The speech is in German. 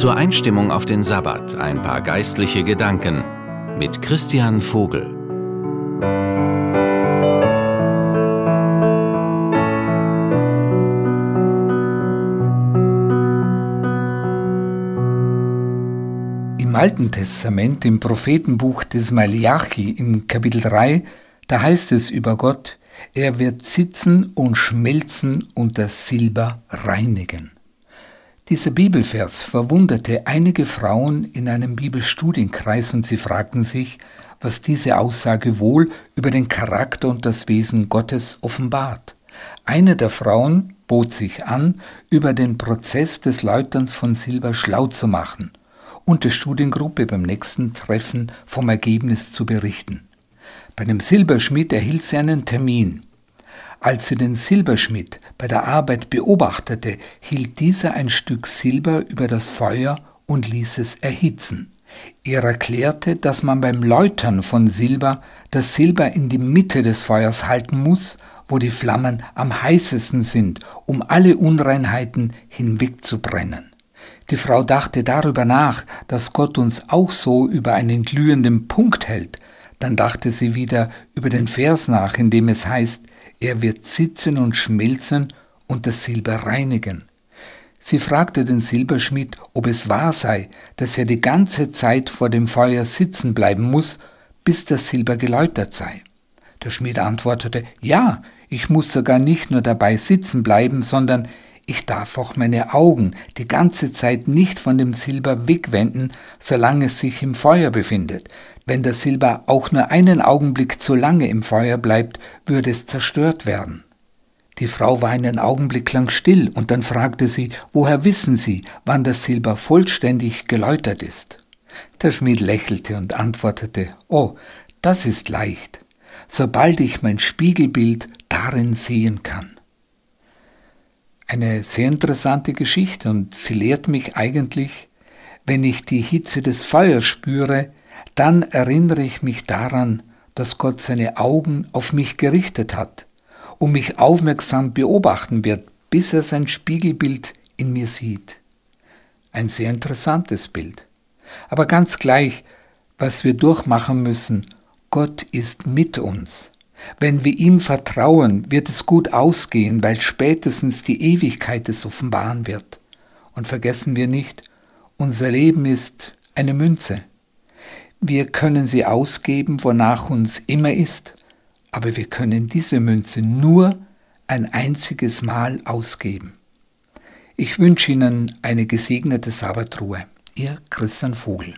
Zur Einstimmung auf den Sabbat ein paar geistliche Gedanken mit Christian Vogel. Im Alten Testament, im Prophetenbuch des Malachi im Kapitel 3, da heißt es über Gott, er wird sitzen und schmelzen und das Silber reinigen. Dieser Bibelvers verwunderte einige Frauen in einem Bibelstudienkreis und sie fragten sich, was diese Aussage wohl über den Charakter und das Wesen Gottes offenbart. Eine der Frauen bot sich an, über den Prozess des Läuterns von Silber schlau zu machen und der Studiengruppe beim nächsten Treffen vom Ergebnis zu berichten. Bei dem Silberschmied erhielt sie einen Termin. Als sie den Silberschmied bei der Arbeit beobachtete, hielt dieser ein Stück Silber über das Feuer und ließ es erhitzen. Er erklärte, dass man beim Läutern von Silber das Silber in die Mitte des Feuers halten muss, wo die Flammen am heißesten sind, um alle Unreinheiten hinwegzubrennen. Die Frau dachte darüber nach, dass Gott uns auch so über einen glühenden Punkt hält. Dann dachte sie wieder über den Vers nach, in dem es heißt, er wird sitzen und schmelzen und das Silber reinigen. Sie fragte den Silberschmied, ob es wahr sei, dass er die ganze Zeit vor dem Feuer sitzen bleiben muss, bis das Silber geläutert sei. Der Schmied antwortete, ja, ich muss sogar nicht nur dabei sitzen bleiben, sondern ich darf auch meine Augen die ganze Zeit nicht von dem Silber wegwenden, solange es sich im Feuer befindet. Wenn das Silber auch nur einen Augenblick zu lange im Feuer bleibt, würde es zerstört werden. Die Frau war einen Augenblick lang still und dann fragte sie, woher wissen Sie, wann das Silber vollständig geläutert ist? Der Schmied lächelte und antwortete, oh, das ist leicht, sobald ich mein Spiegelbild darin sehen kann. Eine sehr interessante Geschichte und sie lehrt mich eigentlich, wenn ich die Hitze des Feuers spüre, dann erinnere ich mich daran, dass Gott seine Augen auf mich gerichtet hat und mich aufmerksam beobachten wird, bis er sein Spiegelbild in mir sieht. Ein sehr interessantes Bild. Aber ganz gleich, was wir durchmachen müssen, Gott ist mit uns. Wenn wir ihm vertrauen, wird es gut ausgehen, weil spätestens die Ewigkeit es offenbaren wird. Und vergessen wir nicht, unser Leben ist eine Münze. Wir können sie ausgeben, wonach uns immer ist, aber wir können diese Münze nur ein einziges Mal ausgeben. Ich wünsche Ihnen eine gesegnete Sabbatruhe. Ihr Christian Vogel.